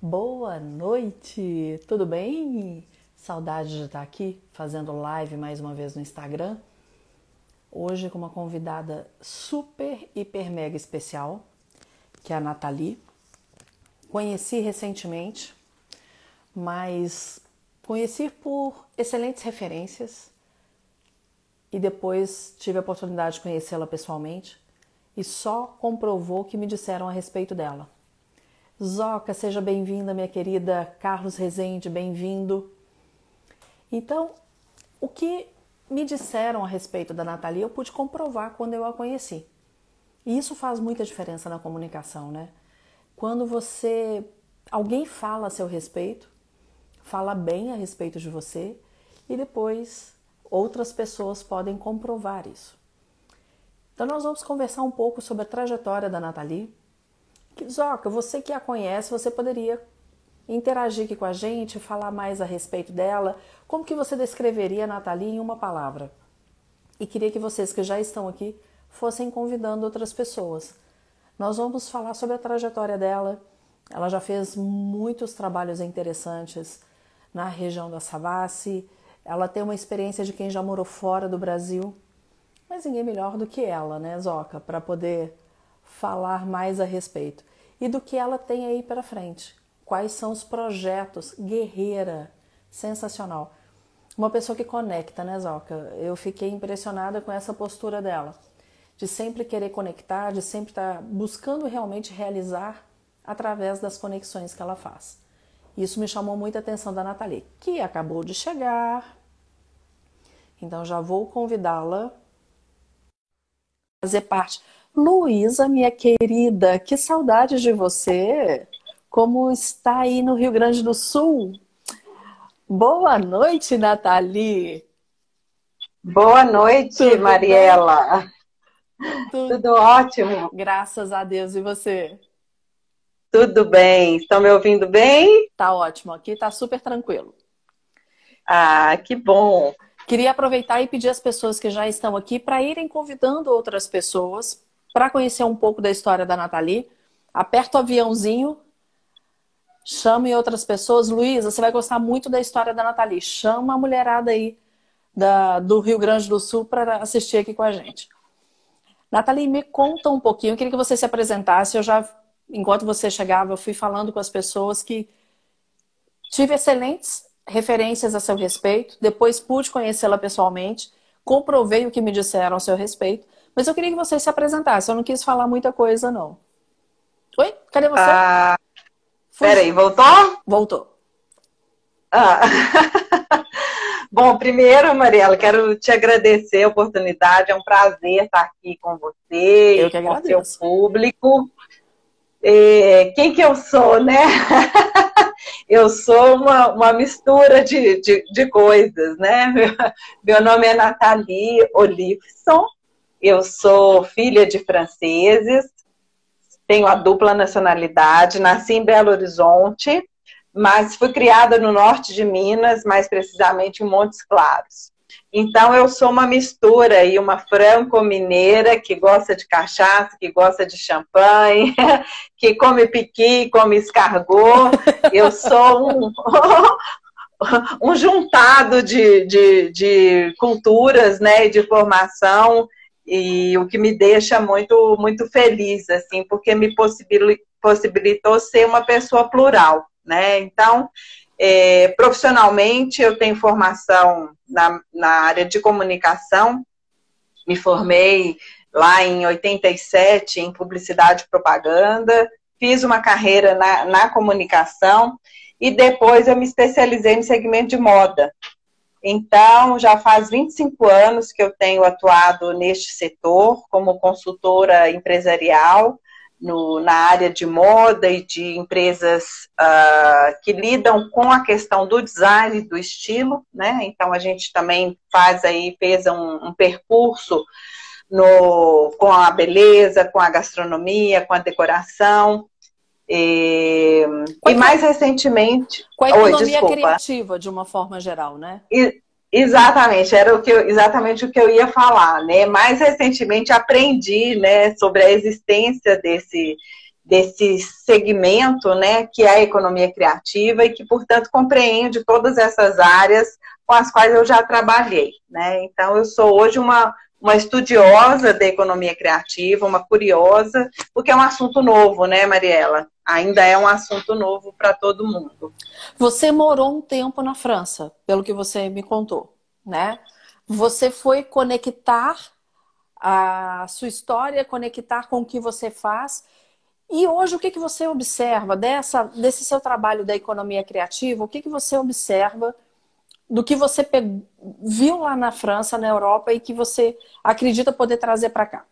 Boa noite, tudo bem? Saudade de estar aqui fazendo live mais uma vez no Instagram. Hoje com uma convidada super, hiper, mega especial, que é a Nathalie. Conheci recentemente, mas conheci por excelentes referências e depois tive a oportunidade de conhecê-la pessoalmente e só comprovou o que me disseram a respeito dela. Zoca, seja bem-vinda, minha querida Carlos Rezende, bem-vindo. Então, o que me disseram a respeito da Natalia, eu pude comprovar quando eu a conheci. E isso faz muita diferença na comunicação, né? Quando você alguém fala a seu respeito, fala bem a respeito de você e depois outras pessoas podem comprovar isso. Então nós vamos conversar um pouco sobre a trajetória da Nathalie. Zoca, você que a conhece, você poderia interagir aqui com a gente, falar mais a respeito dela. Como que você descreveria a Nathalie em uma palavra? E queria que vocês que já estão aqui fossem convidando outras pessoas. Nós vamos falar sobre a trajetória dela. Ela já fez muitos trabalhos interessantes na região da Savassi. Ela tem uma experiência de quem já morou fora do Brasil. Mas ninguém melhor do que ela, né, Zoca, para poder falar mais a respeito. E do que ela tem aí para frente. Quais são os projetos? Guerreira, sensacional. Uma pessoa que conecta, né, Zoca? Eu fiquei impressionada com essa postura dela, de sempre querer conectar, de sempre estar tá buscando realmente realizar através das conexões que ela faz. Isso me chamou muita atenção da Nathalie, que acabou de chegar. Então já vou convidá-la fazer parte. Luísa, minha querida, que saudade de você! Como está aí no Rio Grande do Sul? Boa noite, Nathalie! Boa noite, Tudo Mariela! Tudo... Tudo ótimo! Graças a Deus, e você? Tudo bem. Estão me ouvindo bem? Tá ótimo. Aqui tá super tranquilo. Ah, que bom. Queria aproveitar e pedir às pessoas que já estão aqui para irem convidando outras pessoas para conhecer um pouco da história da Nathalie. Aperta o aviãozinho, chame outras pessoas. Luísa, você vai gostar muito da história da Nathalie. Chama a mulherada aí da, do Rio Grande do Sul para assistir aqui com a gente. Nathalie, me conta um pouquinho. Eu queria que você se apresentasse. Eu já, enquanto você chegava, eu fui falando com as pessoas que tive excelentes referências a seu respeito, depois pude conhecê-la pessoalmente, comprovei o que me disseram a seu respeito, mas eu queria que você se apresentasse, eu não quis falar muita coisa, não. Oi? Cadê você? Ah, peraí, voltou? Voltou. Ah. Bom, primeiro, Mariela, quero te agradecer a oportunidade, é um prazer estar aqui com você eu e com o seu público. E, quem que eu sou, né? eu sou uma, uma mistura de, de, de coisas, né? Meu, meu nome é Nathalie Olifson, eu sou filha de franceses, tenho a dupla nacionalidade, nasci em Belo Horizonte, mas fui criada no norte de Minas, mais precisamente em Montes Claros. Então eu sou uma mistura e uma franco-mineira que gosta de cachaça, que gosta de champanhe, que come piqui, come escargot. Eu sou um, um juntado de, de, de culturas, né, de formação e o que me deixa muito muito feliz, assim, porque me possibilitou ser uma pessoa plural, né? Então é, profissionalmente, eu tenho formação na, na área de comunicação, me formei lá em 87 em publicidade e propaganda, fiz uma carreira na, na comunicação e depois eu me especializei no segmento de moda. Então, já faz 25 anos que eu tenho atuado neste setor como consultora empresarial no, na área de moda e de empresas uh, que lidam com a questão do design, do estilo, né? Então a gente também faz aí, fez um, um percurso no, com a beleza, com a gastronomia, com a decoração. E, e mais recentemente. Com a economia Oi, criativa, de uma forma geral, né? E, Exatamente, era o que eu, exatamente o que eu ia falar, né? Mais recentemente aprendi, né, sobre a existência desse desse segmento, né, que é a economia criativa e que, portanto, compreende todas essas áreas com as quais eu já trabalhei, né? Então, eu sou hoje uma, uma estudiosa da economia criativa, uma curiosa, porque é um assunto novo, né, Mariela? Ainda é um assunto novo para todo mundo. Você morou um tempo na França, pelo que você me contou, né? Você foi conectar a sua história, conectar com o que você faz. E hoje, o que, que você observa dessa, desse seu trabalho da economia criativa? O que, que você observa do que você viu lá na França, na Europa e que você acredita poder trazer para cá?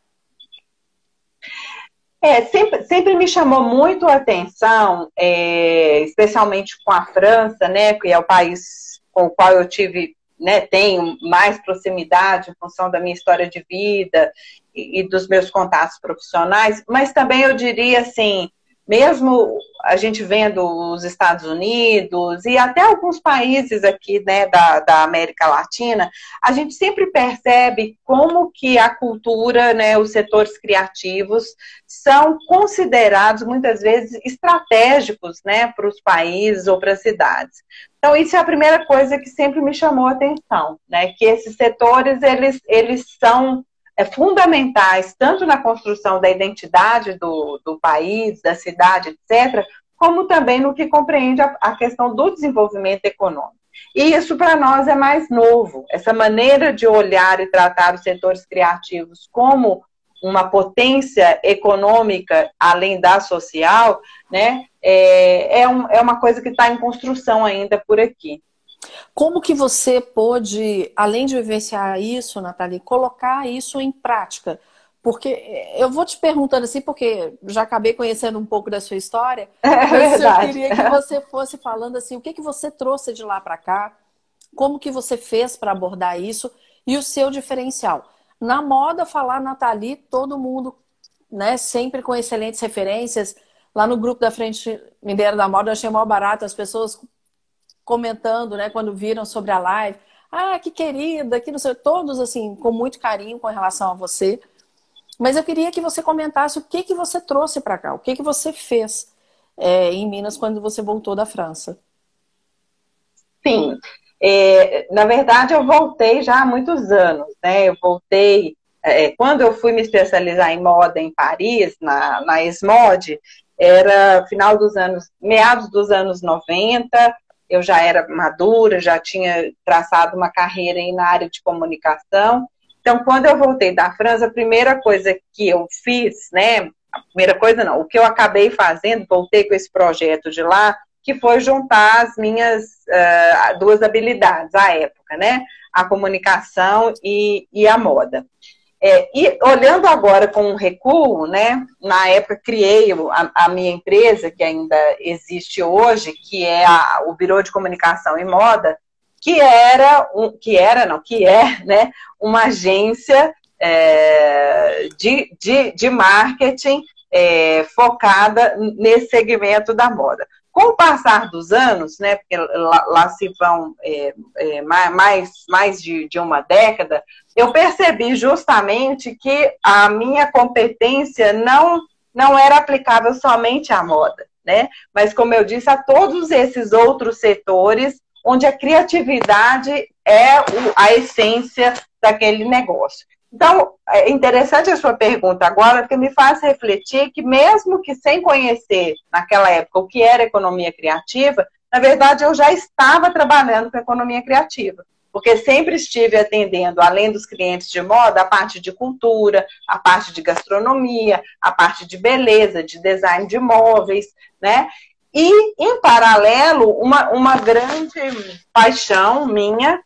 É, sempre, sempre me chamou muito a atenção, é, especialmente com a França, né, que é o país com o qual eu tive, né, tenho mais proximidade em função da minha história de vida e, e dos meus contatos profissionais, mas também eu diria assim, mesmo a gente vendo os Estados Unidos e até alguns países aqui né, da, da América Latina, a gente sempre percebe como que a cultura, né, os setores criativos são considerados muitas vezes estratégicos né, para os países ou para as cidades. Então, isso é a primeira coisa que sempre me chamou a atenção, né? Que esses setores, eles, eles são é, fundamentais, tanto na construção da identidade do, do país, da cidade, etc., como também no que compreende a, a questão do desenvolvimento econômico. E isso para nós é mais novo. Essa maneira de olhar e tratar os setores criativos como uma potência econômica além da social, né, é, é, um, é uma coisa que está em construção ainda por aqui. Como que você pôde, além de vivenciar isso, Nathalie, colocar isso em prática? Porque eu vou te perguntando assim, porque já acabei conhecendo um pouco da sua história, é mas eu queria que você fosse falando assim, o que, que você trouxe de lá para cá, como que você fez para abordar isso e o seu diferencial. Na moda, falar Nathalie, todo mundo, né, sempre com excelentes referências. Lá no grupo da Frente Mineira da Moda, eu achei maior barato, as pessoas comentando, né, quando viram sobre a live. Ah, que querida, que não sei, todos assim, com muito carinho com relação a você. Mas eu queria que você comentasse o que que você trouxe para cá, o que que você fez é, em Minas quando você voltou da França. Sim, é, na verdade eu voltei já há muitos anos, né? Eu voltei é, quando eu fui me especializar em moda em Paris, na, na ESMOD, era final dos anos, meados dos anos 90, eu já era madura, já tinha traçado uma carreira aí na área de comunicação. Então, quando eu voltei da França, a primeira coisa que eu fiz, né? A primeira coisa não, o que eu acabei fazendo, voltei com esse projeto de lá, que foi juntar as minhas uh, duas habilidades à época, né? A comunicação e, e a moda. É, e olhando agora com um recuo, né, na época criei a, a, minha empresa, que ainda existe hoje, que é a, o Biro de Comunicação e Moda, que era, um, que era, não, que é, né, uma agência é, de, de, de marketing é, focada nesse segmento da moda. Com o passar dos anos, né, porque lá, lá se vão é, é, mais, mais de, de uma década, eu percebi justamente que a minha competência não, não era aplicável somente à moda, né? Mas, como eu disse, a todos esses outros setores onde a criatividade é a essência daquele negócio. Então, é interessante a sua pergunta agora, porque me faz refletir que, mesmo que sem conhecer naquela época o que era economia criativa, na verdade eu já estava trabalhando com economia criativa. Porque sempre estive atendendo, além dos clientes de moda, a parte de cultura, a parte de gastronomia, a parte de beleza, de design de móveis, né? E, em paralelo, uma, uma grande paixão minha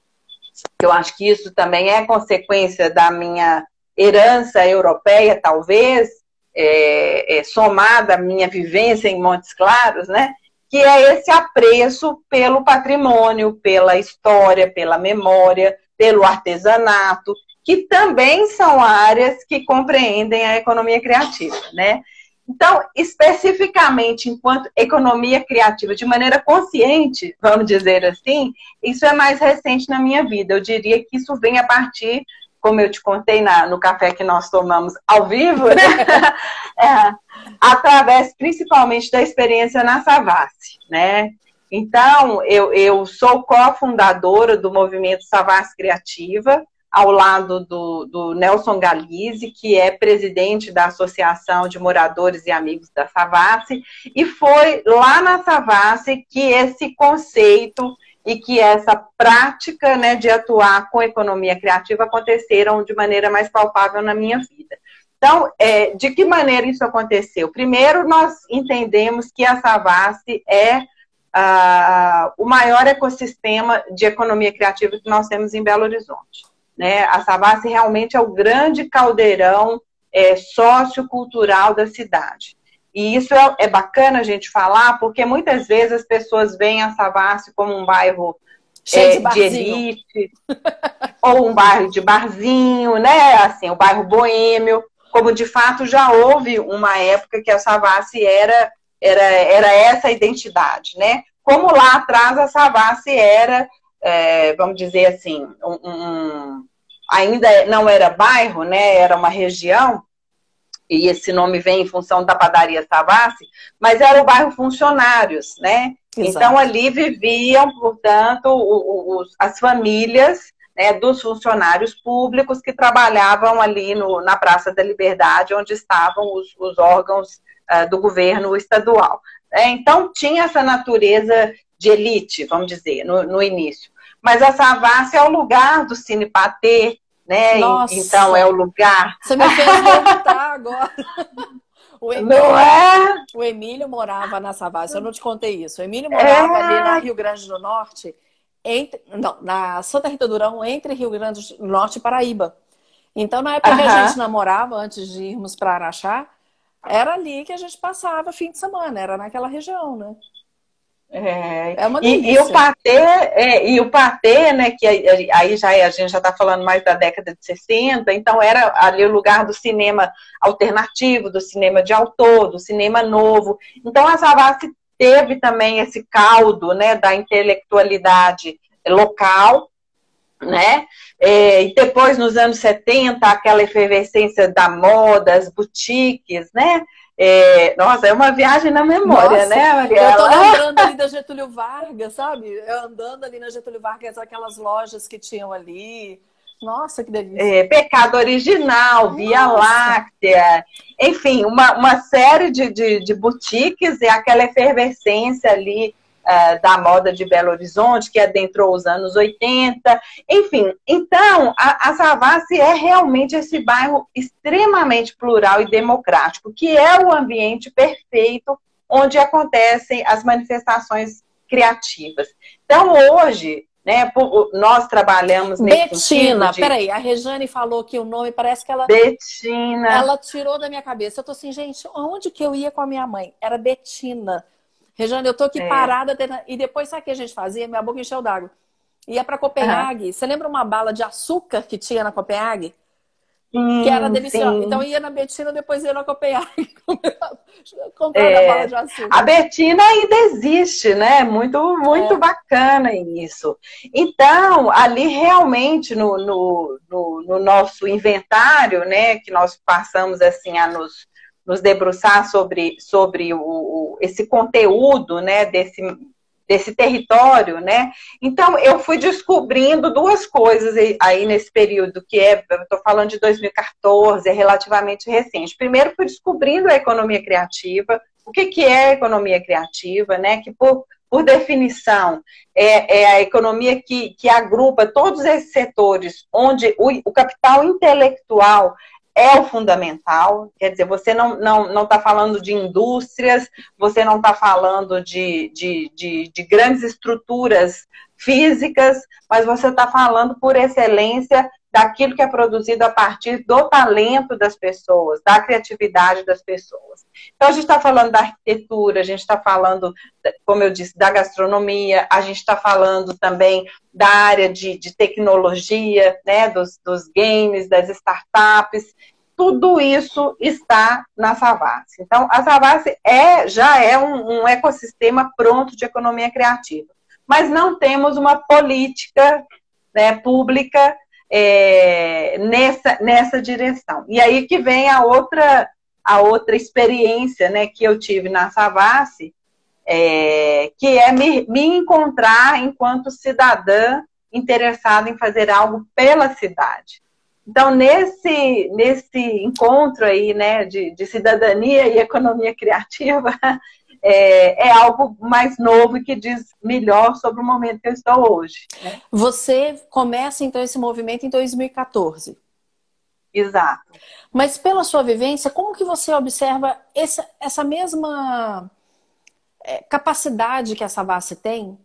eu acho que isso também é consequência da minha herança europeia, talvez, é, é, somada à minha vivência em Montes Claros, né? Que é esse apreço pelo patrimônio, pela história, pela memória, pelo artesanato, que também são áreas que compreendem a economia criativa, né? Então, especificamente enquanto economia criativa, de maneira consciente, vamos dizer assim, isso é mais recente na minha vida. Eu diria que isso vem a partir como eu te contei na, no café que nós tomamos ao vivo, né? é, através principalmente da experiência na Savassi, né? Então, eu, eu sou cofundadora do movimento Savassi Criativa, ao lado do, do, Nelson Galize, que é presidente da Associação de Moradores e Amigos da Savassi, e foi lá na Savassi que esse conceito e que essa prática né, de atuar com economia criativa aconteceram de maneira mais palpável na minha vida. Então, é, de que maneira isso aconteceu? Primeiro, nós entendemos que a Savassi é ah, o maior ecossistema de economia criativa que nós temos em Belo Horizonte. Né? A Savassi realmente é o grande caldeirão é, sociocultural da cidade. E isso é, é, bacana a gente falar, porque muitas vezes as pessoas veem a Savassi como um bairro é, de, de, elite, ou um bairro de barzinho, né? Assim, o um bairro boêmio, como de fato já houve uma época que a Savassi era, era, era essa identidade, né? Como lá atrás a Savassi era, é, vamos dizer assim, um, um, ainda não era bairro, né? Era uma região, e esse nome vem em função da padaria Savassi, mas era o bairro Funcionários, né? Exato. Então ali viviam, portanto, os, as famílias né, dos funcionários públicos que trabalhavam ali no, na Praça da Liberdade, onde estavam os, os órgãos uh, do governo estadual. É, então tinha essa natureza de elite, vamos dizer, no, no início. Mas a Savassi é o lugar do Cine Patê, né? Nossa. Então é o lugar. Você me fez voltar agora. O Emílio, não é? O Emílio morava na Savassi, eu não te contei isso. O Emílio morava é. ali na Rio Grande do Norte, entre, não, na Santa Rita Durão, entre Rio Grande do Norte e Paraíba. Então, na época uh -huh. que a gente namorava, antes de irmos para Araxá, era ali que a gente passava fim de semana, era naquela região, né? É, é uma e, e, o patê, é, e o patê, né, que aí já é, a gente já está falando mais da década de 60, então era ali o lugar do cinema alternativo, do cinema de autor, do cinema novo. Então a Savassi teve também esse caldo, né, da intelectualidade local, né? É, e depois, nos anos 70, aquela efervescência da moda, as boutiques, né? É, nossa, é uma viagem na memória, nossa, né, Mariela? Eu tô lembrando ali da Getúlio Vargas, sabe? Eu andando ali na Getúlio Vargas, aquelas lojas que tinham ali. Nossa, que delícia. É, Pecado Original, Via Láctea, enfim, uma, uma série de, de, de boutiques e aquela efervescência ali uh, da moda de Belo Horizonte, que adentrou os anos 80. Enfim, então, a, a Savassi é realmente esse bairro extremamente plural e democrático, que é o ambiente perfeito onde acontecem as manifestações criativas. Então, hoje, né, nós trabalhamos nesse Betina, de... peraí, a Rejane falou que o nome parece que ela. Betina. Ela tirou da minha cabeça. Eu tô assim, gente, onde que eu ia com a minha mãe? Era Betina. Rejane, eu tô aqui é. parada e depois sabe o que a gente fazia? Minha boca encheu d'água. Ia para Copenhague. Uhum. Você lembra uma bala de açúcar que tinha na Copenhague? Hum, que era deliciosa. Sim. Então ia na Betina, depois ia na Copenhague comprar é, a bala de açúcar. A Betina ainda existe, né? Muito, muito é. bacana isso. Então, ali realmente no, no, no, no, nosso inventário, né, que nós passamos assim a nos nos debruçar sobre, sobre o, o, esse conteúdo né, desse, desse território, né? Então eu fui descobrindo duas coisas aí nesse período que é, estou falando de 2014, é relativamente recente. Primeiro fui descobrindo a economia criativa, o que, que é economia criativa, né? Que por, por definição é, é a economia que, que agrupa todos esses setores onde o, o capital intelectual é o fundamental, quer dizer, você não está não, não tá falando de indústrias, você não está falando de, de, de, de, grandes estruturas físicas, mas você está falando por excelência daquilo que é produzido a partir do talento das pessoas, da criatividade das pessoas. Então, a gente está falando da arquitetura, a gente está falando, como eu disse, da gastronomia, a gente está falando também da área de, de tecnologia, né, dos, dos games, das startups. Tudo isso está na Savassi. Então, a Savassi é, já é um, um ecossistema pronto de economia criativa. Mas não temos uma política né, pública é, nessa, nessa direção. E aí que vem a outra, a outra experiência né, que eu tive na Savassi, é, que é me, me encontrar enquanto cidadã interessada em fazer algo pela cidade. Então, nesse, nesse encontro aí, né, de, de cidadania e economia criativa, é, é, algo mais novo e que diz melhor sobre o momento que eu estou hoje. Né? Você começa, então, esse movimento em 2014. Exato. Mas pela sua vivência, como que você observa essa, essa mesma é, capacidade que essa base tem?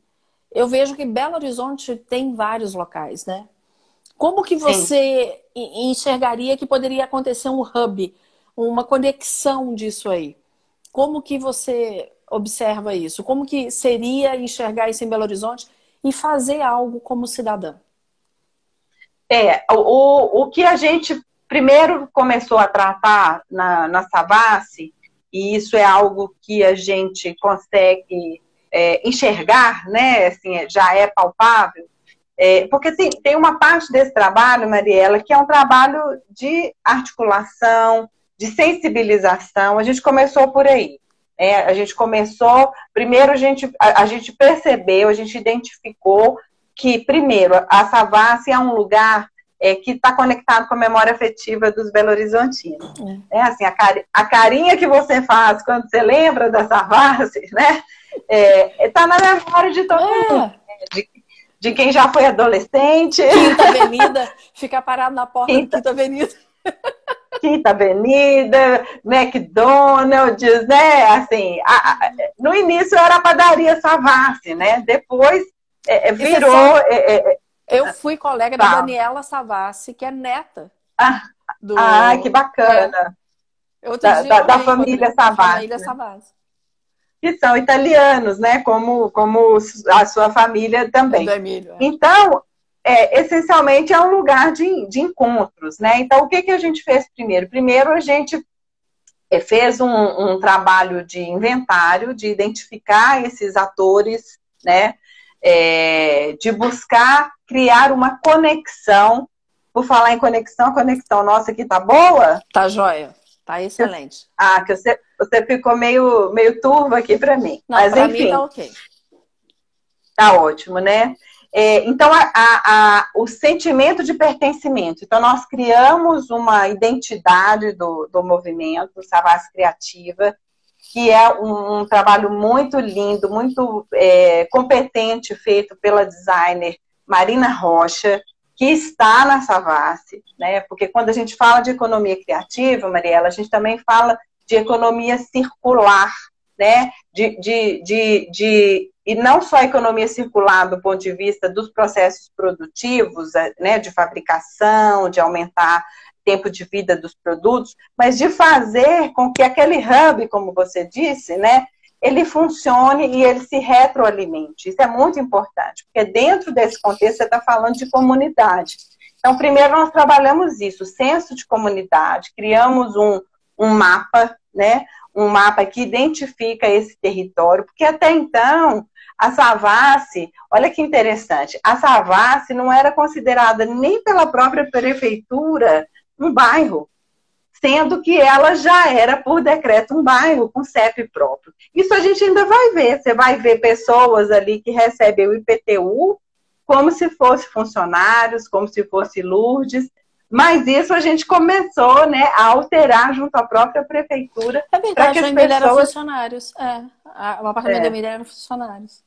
Eu vejo que Belo Horizonte tem vários locais, né? Como que você Sim. enxergaria que poderia acontecer um hub, uma conexão disso aí? Como que você observa isso? Como que seria enxergar isso em Belo Horizonte e fazer algo como cidadã? É, o, o que a gente primeiro começou a tratar na, na Savassi, e isso é algo que a gente consegue é, enxergar, né? Assim, já é palpável, é, porque tem, tem uma parte desse trabalho, Mariela, que é um trabalho de articulação, de sensibilização. A gente começou por aí. Né? A gente começou, primeiro a gente, a, a gente percebeu, a gente identificou que, primeiro, a Savassi é um lugar é, que está conectado com a memória afetiva dos Belo-Horizontinos. É. é. assim, a, cari a, carinha que você faz quando você lembra da Savassi, né? Está é, tá na memória de todo é. mundo. De, de quem já foi adolescente. Quinta Avenida, ficar parado na porta Quinta. da Quinta Avenida. Quinta Avenida, McDonald's, né? Assim, a, a, no início era a padaria Savassi, né? Depois é, é virou. É, é, eu fui colega tá. da Daniela Savassi, que é neta. Ah, do... ah que bacana. É. Da, da, da, família Savassi. Família Savassi que são italianos, né? Como, como a sua família também. Emílio, é. Então, é, essencialmente é um lugar de, de encontros, né? Então, o que, que a gente fez primeiro? Primeiro, a gente é, fez um, um trabalho de inventário, de identificar esses atores, né? É, de buscar criar uma conexão. Por falar em conexão, a conexão nossa aqui tá boa? Tá joia. Tá excelente. Ah, que você, você ficou meio, meio turva aqui para mim. Não, Mas enfim. Mim tá ok. Tá ótimo, né? É, então, a, a, o sentimento de pertencimento. Então, nós criamos uma identidade do, do movimento Savas Criativa, que é um, um trabalho muito lindo, muito é, competente, feito pela designer Marina Rocha, que está na Savassi, né? Porque quando a gente fala de economia criativa, Mariela, a gente também fala de economia circular, né? De, de, de, de, e não só economia circular do ponto de vista dos processos produtivos, né? De fabricação, de aumentar tempo de vida dos produtos, mas de fazer com que aquele hub, como você disse, né? ele funcione e ele se retroalimente. Isso é muito importante, porque dentro desse contexto você está falando de comunidade. Então, primeiro nós trabalhamos isso, senso de comunidade, criamos um, um mapa, né? Um mapa que identifica esse território, porque até então a Savassi, olha que interessante, a Savassi não era considerada nem pela própria prefeitura um bairro sendo que ela já era, por decreto, um bairro com CEP próprio. Isso a gente ainda vai ver. Você vai ver pessoas ali que recebem o IPTU como se fosse funcionários, como se fosse Lourdes, mas isso a gente começou né, a alterar junto à própria prefeitura. É verdade, que as pessoas... eram funcionários. É, o apartamento é. da Emília eram funcionários.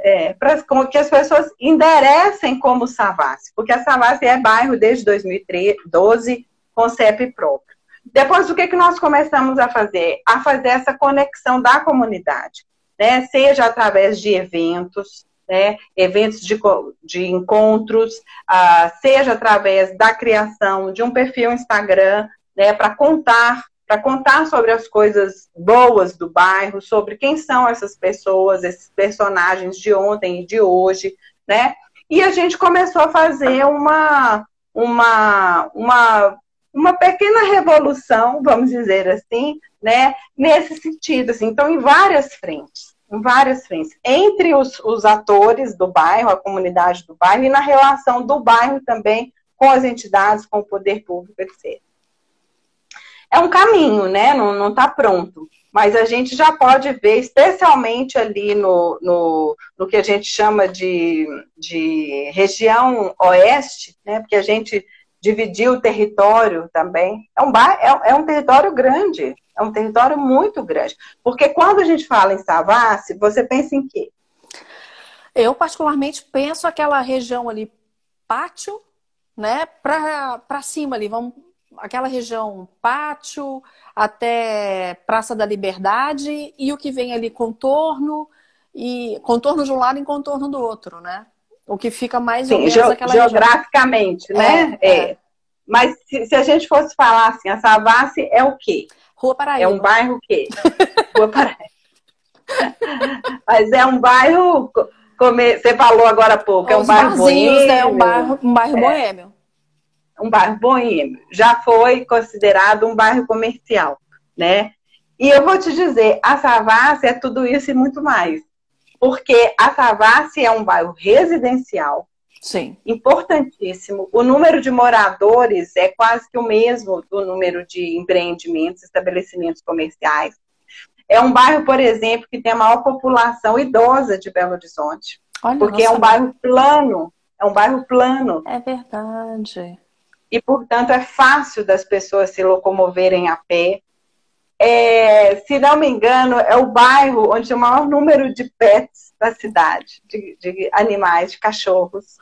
É, para que as pessoas enderecem como Savassi, porque a Savassi é bairro desde 2012 com CEP próprio. Depois, o que, que nós começamos a fazer? A fazer essa conexão da comunidade, né? Seja através de eventos, né? Eventos de, de encontros, uh, seja através da criação de um perfil Instagram, né? Para contar para contar sobre as coisas boas do bairro, sobre quem são essas pessoas, esses personagens de ontem e de hoje, né? E a gente começou a fazer uma, uma, uma uma pequena revolução, vamos dizer assim, né, nesse sentido, assim, então em várias frentes, em várias frentes, entre os, os atores do bairro, a comunidade do bairro, e na relação do bairro também com as entidades, com o poder público, etc. É um caminho, né? Não está pronto. Mas a gente já pode ver, especialmente ali no, no, no que a gente chama de, de região oeste, né? Porque a gente dividiu o território também. É um, é, é um território grande, é um território muito grande. Porque quando a gente fala em Savassi, você pensa em quê? Eu, particularmente, penso aquela região ali, pátio, né, para cima ali, vamos, aquela região pátio até Praça da Liberdade e o que vem ali contorno e contorno de um lado e contorno do outro, né? O que fica mais Sim, ou menos ge aquela geograficamente, região. né? É, é. Mas se, se, a gente fosse falar assim, a Savassi é o quê? Rua Paraíba. É um bairro o quê? Rua Paraíba. Mas é um bairro, como você falou agora há pouco, é um bairro boêmio. É um bairro, um bairro é, boêmio. Um bairro boêmio. Já foi considerado um bairro comercial, né? E eu vou te dizer, a Savassi é tudo isso e muito mais. Porque a Savassi é um bairro residencial, Sim. Importantíssimo. O número de moradores é quase que o mesmo do número de empreendimentos, estabelecimentos comerciais. É um bairro, por exemplo, que tem a maior população idosa de Belo Horizonte. Olha, porque é um bairro plano. É um bairro plano. É verdade. E, portanto, é fácil das pessoas se locomoverem a pé. É, se não me engano, é o bairro onde tem o maior número de pets da cidade, de, de animais, de cachorros.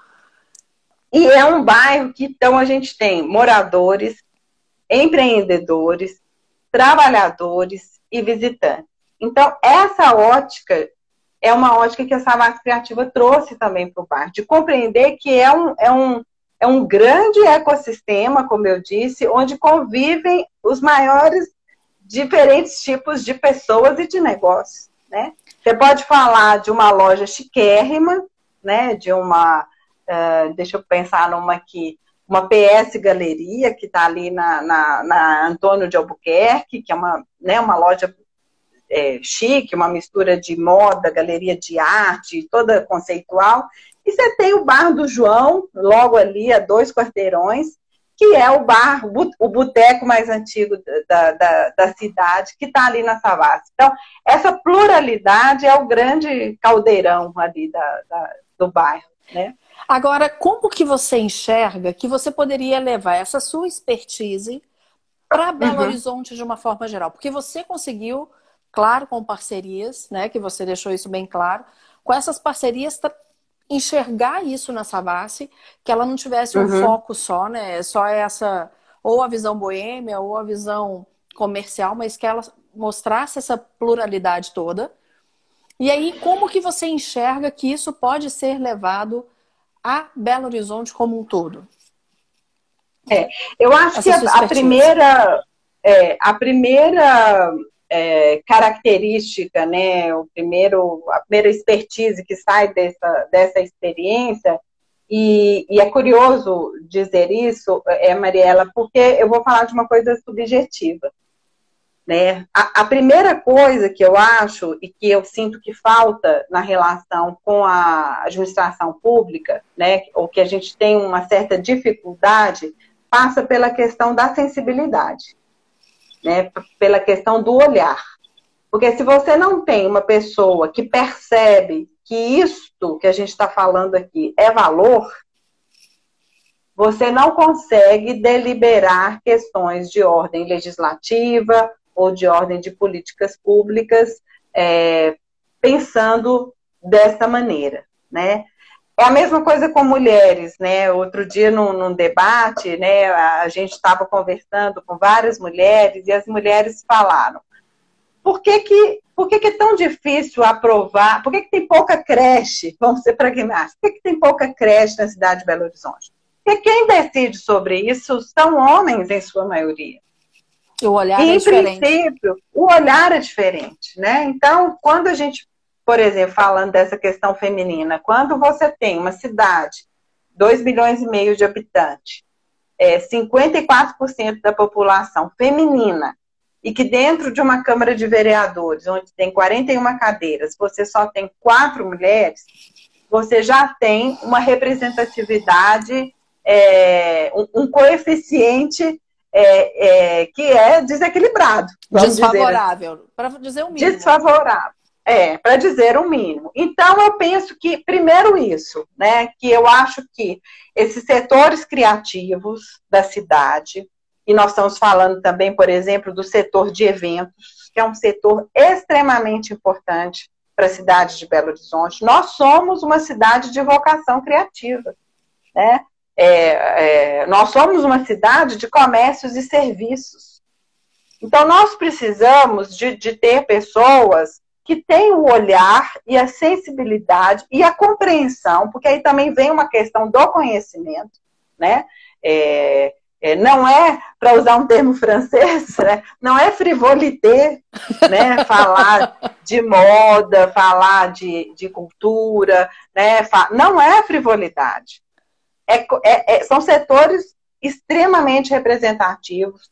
E é um bairro que então a gente tem moradores, empreendedores, trabalhadores e visitantes. Então, essa ótica é uma ótica que a Savassi Criativa trouxe também para o bairro, de compreender que é um, é, um, é um grande ecossistema, como eu disse, onde convivem os maiores diferentes tipos de pessoas e de negócios, né? Você pode falar de uma loja chiquérrima, né? De uma Uh, deixa eu pensar numa aqui, uma PS Galeria, que está ali na, na, na, Antônio de Albuquerque, que é uma, né, uma loja é, chique, uma mistura de moda, galeria de arte, toda conceitual. E você tem o Bar do João, logo ali a dois quarteirões, que é o bar, o boteco mais antigo da, da, da cidade, que está ali na Savassi. Então, essa pluralidade é o grande caldeirão ali da, da do bairro, né? Agora, como que você enxerga que você poderia levar essa sua expertise para Belo uhum. Horizonte de uma forma geral? Porque você conseguiu, claro, com parcerias, né? Que você deixou isso bem claro, com essas parcerias enxergar isso na Savassi, que ela não tivesse um uhum. foco só, né? Só essa ou a visão boêmia ou a visão comercial, mas que ela mostrasse essa pluralidade toda. E aí, como que você enxerga que isso pode ser levado a Belo Horizonte como um todo? É, eu acho Essa que a, a, primeira, é, a primeira é, característica, né, o primeiro, a primeira expertise que sai dessa, dessa experiência, e, e é curioso dizer isso, é, Mariela, porque eu vou falar de uma coisa subjetiva. Né? A, a, primeira coisa que eu acho e que eu sinto que falta na relação com a administração pública, né, ou que a gente tem uma certa dificuldade, passa pela questão da sensibilidade, né, pela questão do olhar. Porque se você não tem uma pessoa que percebe que isto que a gente está falando aqui é valor, você não consegue deliberar questões de ordem legislativa ou de ordem de políticas públicas, é, pensando dessa maneira, né? É a mesma coisa com mulheres, né? Outro dia, num, num debate, né, a gente estava conversando com várias mulheres e as mulheres falaram: por que, que, por que, que é tão difícil aprovar? Por que, que tem pouca creche? Vamos ser pragmáticos. Por que, que tem pouca creche na cidade de Belo Horizonte? Porque quem decide sobre isso são homens, em sua maioria. O olhar e, é diferente. Em princípio, o olhar é diferente, né? Então, quando a gente, por exemplo, falando dessa questão feminina, quando você tem uma cidade, 2 milhões e meio de habitantes, é, 54% da população feminina, e que dentro de uma Câmara de Vereadores, onde tem 41 cadeiras, você só tem quatro mulheres, você já tem uma representatividade é, um, um, coeficiente é, é, que é desequilibrado. Desfavorável, dizer. para dizer o mínimo. Desfavorável. É, para dizer o mínimo. Então, eu penso que, primeiro, isso, né? Que eu acho que esses setores criativos da cidade, e nós estamos falando também, por exemplo, do setor de eventos, que é um setor extremamente importante para a cidade de Belo Horizonte. Nós somos uma cidade de vocação criativa, né? É, é, nós somos uma cidade de comércios e serviços. Então, nós precisamos de, de ter pessoas que tem o olhar e a sensibilidade e a compreensão, porque aí também vem uma questão do conhecimento, né? É, é, não é, para usar um termo francês, né? não é frivolité, né? falar de moda, falar de, de cultura, né? não é frivolidade. É, é, é, são setores extremamente representativos,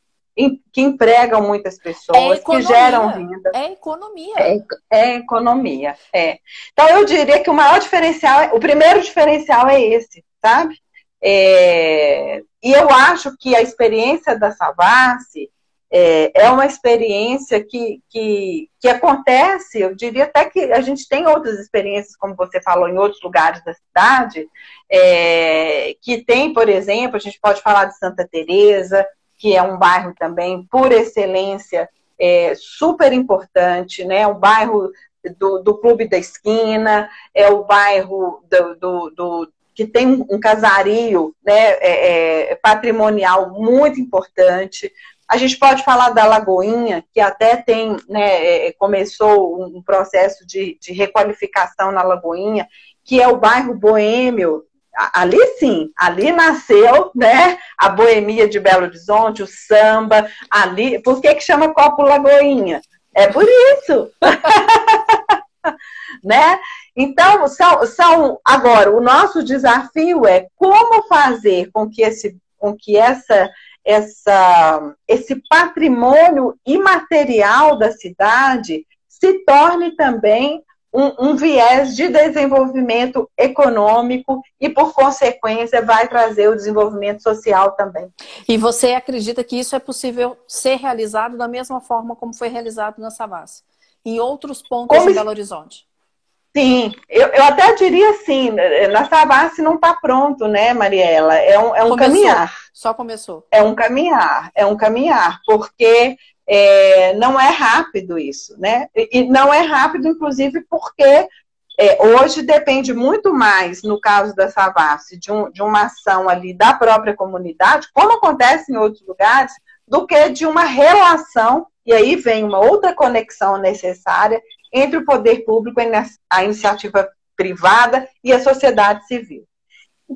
que empregam muitas pessoas, é que geram renda. É economia. É, é, economia, é. Então eu diria que o maior diferencial, o primeiro diferencial é esse, sabe? É, e eu acho que a experiência da Savassi é, é uma experiência que, que, que acontece, eu diria até que a gente tem outras experiências, como você falou, em outros lugares da cidade, é, que tem, por exemplo, a gente pode falar de Santa Teresa, que é um bairro também, por excelência, é, super importante, né? O bairro do, do Clube da Esquina, é o bairro do, do, do que tem um casario né, é, é, patrimonial muito importante. A gente pode falar da Lagoinha, que até tem, né, é, começou um processo de, de requalificação na Lagoinha, que é o bairro boêmio ali sim, ali nasceu, né, a boemia de Belo Horizonte, o samba, ali, por que que chama Copo Lagoinha? É por isso, né? Então, são, são, agora, o nosso desafio é como fazer com que esse, com que essa, essa, esse patrimônio imaterial da cidade se torne também um, um, viés de desenvolvimento econômico e, por consequência, vai trazer o desenvolvimento social também. E você acredita que isso é possível ser realizado da mesma forma como foi realizado na Savassi, em outros pontos como... de Belo Horizonte? Sim, eu, eu até diria assim, na Savassi não está pronto, né, Mariela? É um, é um caminhar. Só começou. É um caminhar, é um caminhar, porque é, não é rápido isso, né? E não é rápido, inclusive, porque é, hoje depende muito mais, no caso da Savassi, de, um, de uma ação ali da própria comunidade, como acontece em outros lugares, do que de uma relação, e aí vem uma outra conexão necessária entre o poder público, a iniciativa privada e a sociedade civil.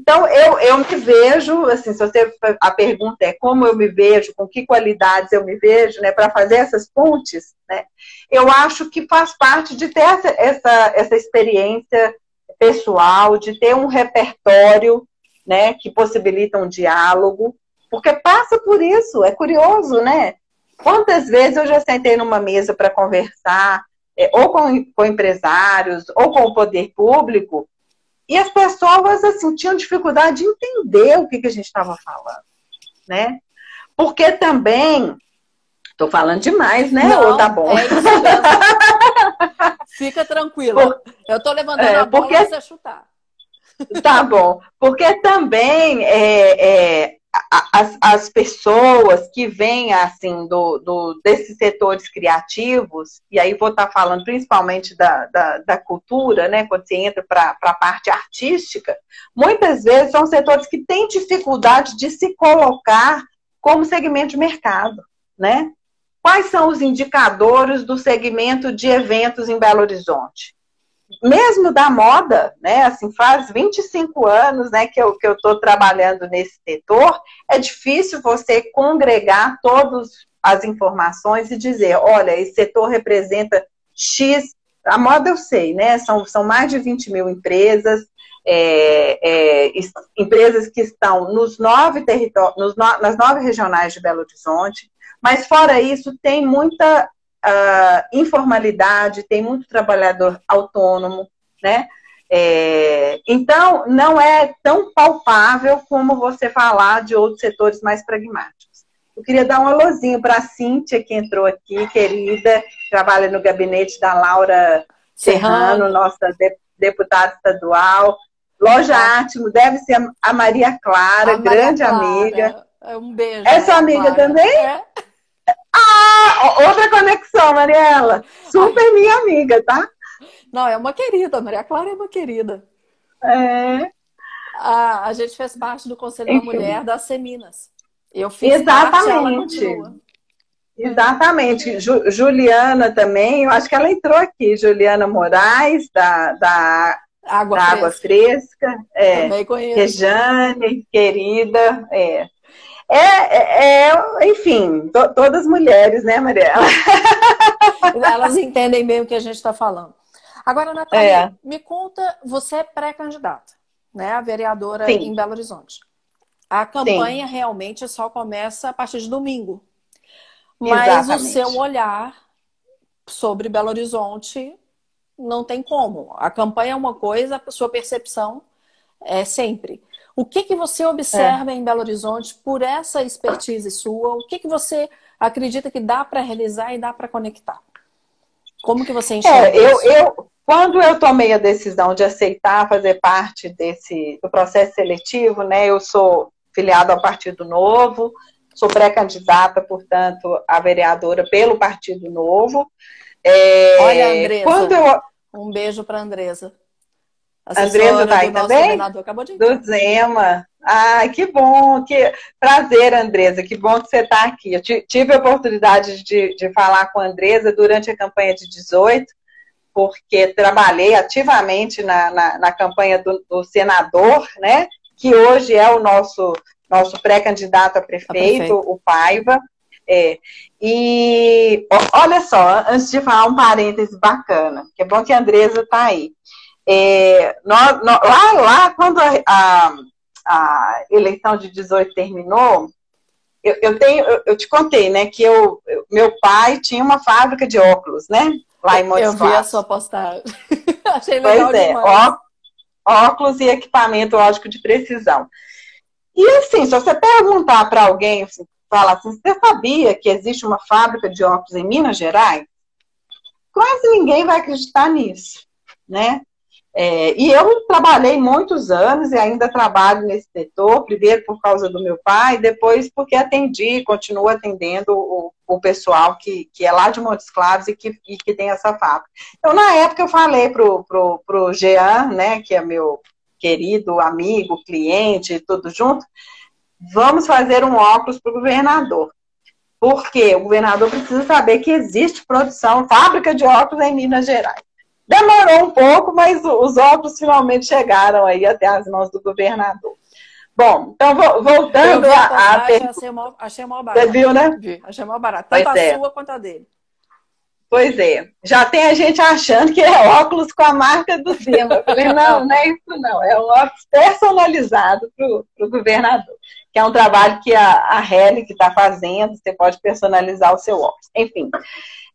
Então, eu, eu me vejo, assim, se você, a pergunta é como eu me vejo, com que qualidades eu me vejo, né, para fazer essas pontes, né, eu acho que faz parte de ter essa, essa, essa experiência pessoal, de ter um repertório, né, que possibilita um diálogo, porque passa por isso, é curioso, né? Quantas vezes eu já sentei numa mesa para conversar, é, ou com, com empresários, ou com o poder público, e as pessoas, assim, tinham dificuldade de entender o que, que a gente estava falando, né? Porque também, tô falando demais, né? Não, Ou tá bom? É isso Fica tranquilo. Por... Eu tô levantando é, a bola porque... chutar. Tá bom. Porque também é, é, as, as pessoas que vêm assim do, do, desses setores criativos, e aí vou estar tá falando principalmente da, da, da cultura, né, quando você entra para a parte artística, muitas vezes são setores que têm dificuldade de se colocar como segmento de mercado, né? Quais são os indicadores do segmento de eventos em Belo Horizonte? Mesmo da moda, né? Assim, faz 25 anos, né, que eu que eu estou trabalhando nesse setor. É difícil você congregar todas as informações e dizer, olha, esse setor representa X. A moda eu sei, né? São, são mais de 20 mil empresas, é, é, empresas que estão nos nove territórios, no, nas nove regionais de Belo Horizonte. Mas fora isso, tem muita uh, informalidade, tem muito trabalhador autônomo, né? É, então, não é tão palpável como você falar de outros setores mais pragmáticos. Eu queria dar um alôzinho para a Cíntia, que entrou aqui, querida, trabalha no gabinete da Laura Serrano, nossa deputada estadual. Loja ah. Átimo, deve ser a Maria Clara, a grande Maria Clara. amiga. É um beijo. É sua amiga Clara. também? É. Ah, outra conexão, Mariela. Super minha amiga, tá? Não, é uma querida, Maria Clara é uma querida. É. A, a gente fez parte do Conselho Enfim. da Mulher das Seminas. Eu fiz Exatamente. Parte, Exatamente. Ju, Juliana também, eu acho que ela entrou aqui, Juliana Moraes, da, da, Água, da fresca. Água Fresca. É, também conheço. Rejane, querida. É. É, é, é, enfim, to, todas mulheres, né, Mariela? Elas entendem bem o que a gente está falando. Agora, Natália, é. me conta, você é pré-candidata, né? A vereadora Sim. em Belo Horizonte. A campanha Sim. realmente só começa a partir de domingo. Mas Exatamente. o seu olhar sobre Belo Horizonte não tem como. A campanha é uma coisa, a sua percepção é sempre. O que, que você observa é. em Belo Horizonte por essa expertise sua? O que, que você acredita que dá para realizar e dá para conectar? Como que você enxerga é, eu? Eu, quando eu tomei a decisão de aceitar fazer parte desse do processo seletivo, né? Eu sou filiado ao Partido Novo, sou pré-candidata, portanto, a vereadora pelo Partido Novo. É, Olha, Andresa, quando eu... um beijo para Andresa. Andresa está aí também? Do Zema. Ai, que bom, que prazer, Andresa, que bom que você está aqui. Eu tive a oportunidade de, de falar com a Andresa durante a campanha de 18, porque trabalhei ativamente na, na, na campanha do, do senador, né? que hoje é o nosso, nosso pré-candidato a prefeito, a prefeito, o Paiva. É. E olha só, antes de falar um parêntese bacana, que é bom que a Andresa está aí. É, nós, nós, lá, lá, quando a, a, a, eleição de 18 terminou, eu, eu tenho, eu, eu, te contei, né, que eu, meu pai tinha uma fábrica de óculos, né? Lá em Montes Eu vi a sua postagem. Achei legal pois é. Ó, óculos e equipamento lógico de precisão. E assim, se você perguntar para alguém, assim, falar assim, você sabia que existe uma fábrica de óculos em Minas Gerais? Quase ninguém vai acreditar nisso, né? É, e eu trabalhei muitos anos e ainda trabalho nesse setor, primeiro por causa do meu pai, depois porque atendi, continuo atendendo o, o pessoal que, que é lá de Montes Claros e que, e que tem essa fábrica. Então, na época, eu falei pro, pro, pro Jean, né, que é meu querido amigo, cliente, tudo junto, vamos fazer um óculos para o governador. Porque o governador precisa saber que existe produção, fábrica de óculos em Minas Gerais. Demorou um pouco, mas os óculos finalmente chegaram aí até as mãos do governador. Bom, então voltando a, a, a per... achei mal, achei mal barato. Você viu, né? Vi, achei mal barato. Tanto pois a é. sua quanto a dele. Pois é. Já tem a gente achando que é óculos com a marca do Zema. Eu falei, não, não é isso não. É um óculos personalizado para o governador. Que é um trabalho que a, a Heli que está fazendo, você pode personalizar o seu óculos. Enfim.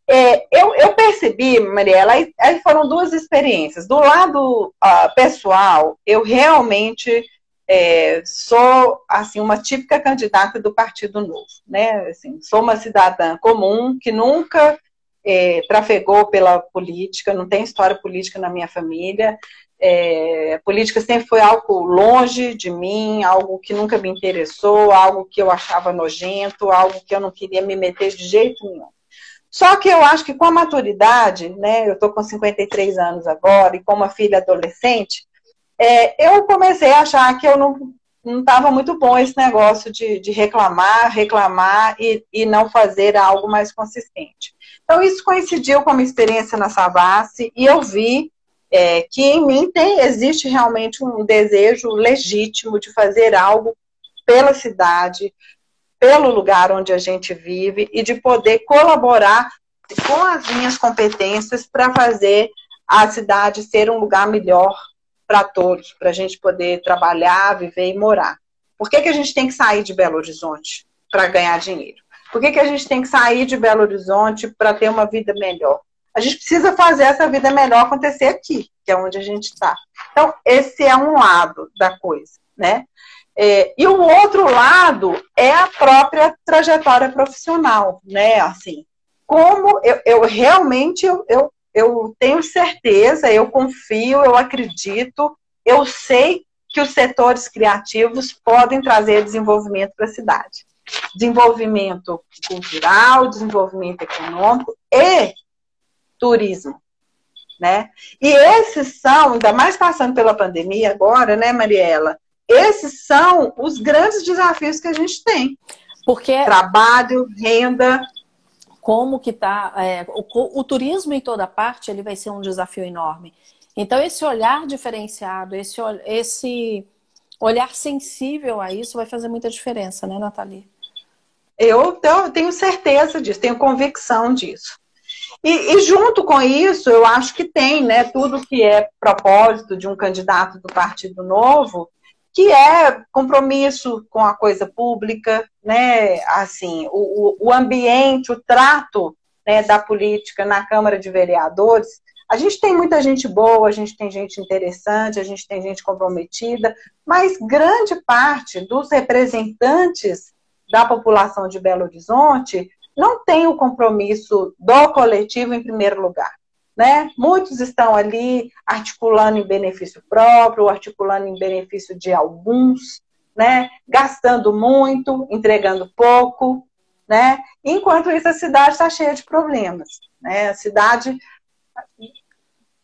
É, eu, eu, percebi, Mariela, aí, aí, foram duas experiências. Do lado uh, pessoal, eu realmente é, sou assim uma típica candidata do Partido Novo, né? Assim, sou uma cidadã comum que nunca é, trafegou pela política, não tem história política na minha família. É, política sempre foi algo longe de mim, algo que nunca me interessou, algo que eu achava nojento, algo que eu não queria me meter de jeito nenhum. Só que eu acho que com a maturidade, né, eu estou com 53 anos agora, e com uma filha adolescente, é, eu comecei a achar que eu não não estava muito bom esse negócio de, de reclamar, reclamar e, e, não fazer algo mais consistente. Então, isso coincidiu com a minha experiência na Savassi e eu vi é, que em mim tem, existe realmente um desejo legítimo de fazer algo pela cidade, pelo lugar onde a gente vive e de poder colaborar com as minhas competências para fazer a cidade ser um lugar melhor para todos, para a gente poder trabalhar, viver e morar. Por que, que a gente tem que sair de Belo Horizonte para ganhar dinheiro? Por que, que a gente tem que sair de Belo Horizonte para ter uma vida melhor? A gente precisa fazer essa vida melhor acontecer aqui. que é onde a gente está. Então, esse é um lado da coisa, né? É, e o outro lado é a própria trajetória profissional, né? Assim, como eu, eu realmente eu, eu, eu tenho certeza, eu confio, eu acredito, eu sei que os setores criativos podem trazer desenvolvimento para a cidade. Desenvolvimento cultural, desenvolvimento econômico e turismo. Né? E esses são, ainda mais passando pela pandemia agora, né, Mariela? Esses são os grandes desafios que a gente tem. Porque trabalho, renda, como que está é, o, o, turismo em toda parte ele vai ser um desafio enorme. Então esse olhar diferenciado, esse, esse olhar sensível a isso vai fazer muita diferença, né, Nathalie? Eu, eu tenho certeza disso, tenho convicção disso. E, e, junto com isso, eu acho que tem, né, tudo que é propósito de um candidato do Partido Novo, que é compromisso com a coisa pública, né, assim, o, o ambiente, o trato né, da política na Câmara de Vereadores. A gente tem muita gente boa, a gente tem gente interessante, a gente tem gente comprometida, mas grande parte dos representantes da população de Belo Horizonte não tem o compromisso do coletivo em primeiro lugar. Né? Muitos estão ali articulando em benefício próprio, articulando em benefício de alguns, né? Gastando muito, entregando pouco, né? Enquanto isso, a cidade está cheia de problemas, né? A cidade.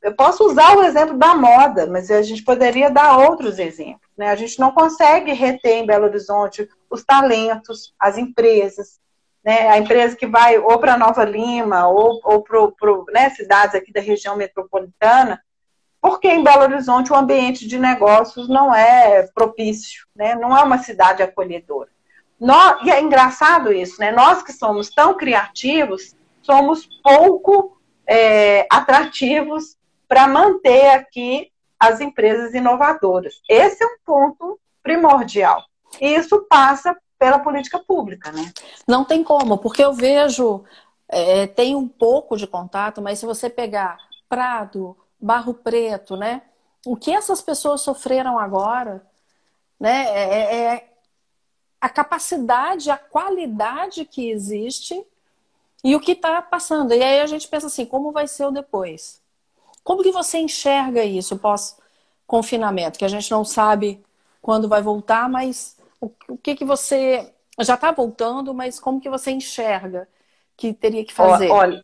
Eu posso usar o exemplo da moda, mas a gente poderia dar outros exemplos. Né? A gente não consegue reter em Belo Horizonte os talentos, as empresas, né, a empresa que vai ou para Nova Lima ou, ou para né, cidades aqui da região metropolitana, porque em Belo Horizonte o ambiente de negócios não é propício, né, não é uma cidade acolhedora. Nós, e é engraçado isso, né? Nós que somos tão criativos, somos pouco é, atrativos para manter aqui as empresas inovadoras. Esse é um ponto primordial. E isso passa pela política pública, né? Não tem como, porque eu vejo, é, tem um pouco de contato, mas se você pegar Prado, Barro Preto, né? O que essas pessoas sofreram agora, né? É, é, é a capacidade, a qualidade que existe e o que está passando. E aí a gente pensa assim, como vai ser o depois? Como que você enxerga isso pós-confinamento? Que a gente não sabe quando vai voltar, mas o, que, que você já está voltando, mas como que você enxerga que teria que fazer? Olha,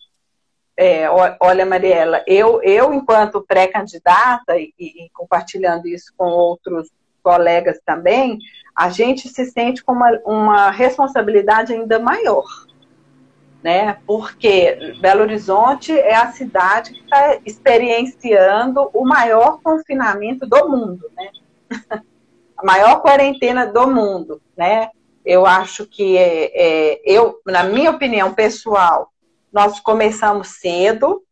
é, olha Mariela, eu, eu enquanto pré-candidata e, e, compartilhando isso com outros colegas também, a gente se sente com uma, uma responsabilidade ainda maior, né? Porque Belo Horizonte é a cidade que está experienciando o maior confinamento do mundo, né? a maior quarentena do mundo, né? Eu acho que é, é, eu, na minha opinião pessoal, nós começamos cedo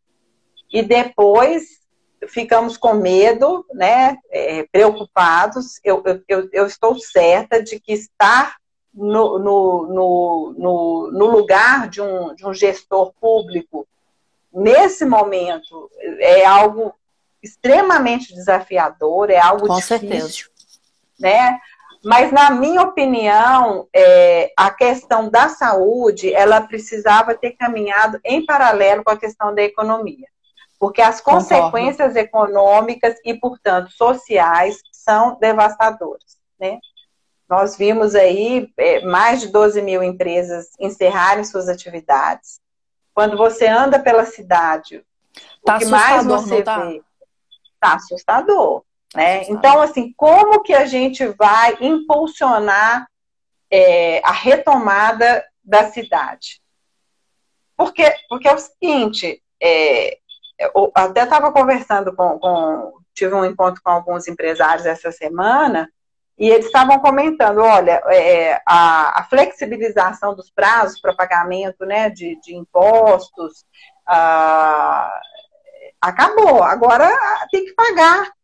e depois ficamos com medo, né? É, preocupados. Eu, eu, eu, estou certa de que estar no, no, no, no, lugar de um, de um gestor público nesse momento é algo extremamente desafiador, é algo Com difícil. Certeza né? Mas, na minha opinião, é, a questão da saúde, ela precisava ter caminhado em paralelo com a questão da economia. Porque as Concordo. consequências econômicas e, portanto, sociais são devastadoras, né? Nós vimos aí é, mais de 12 mil empresas encerrarem suas atividades. Quando você anda pela cidade, tá o que mais você tá? vê está assustador. Né? Então, assim, como que a gente vai impulsionar é, a retomada da cidade? Porque, porque é o seguinte, é, eu até estava conversando com, com, tive um encontro com alguns empresários essa semana, e eles estavam comentando, olha, é, a, a, flexibilização dos prazos para pagamento né, de, de impostos ah, acabou. Agora tem que pagar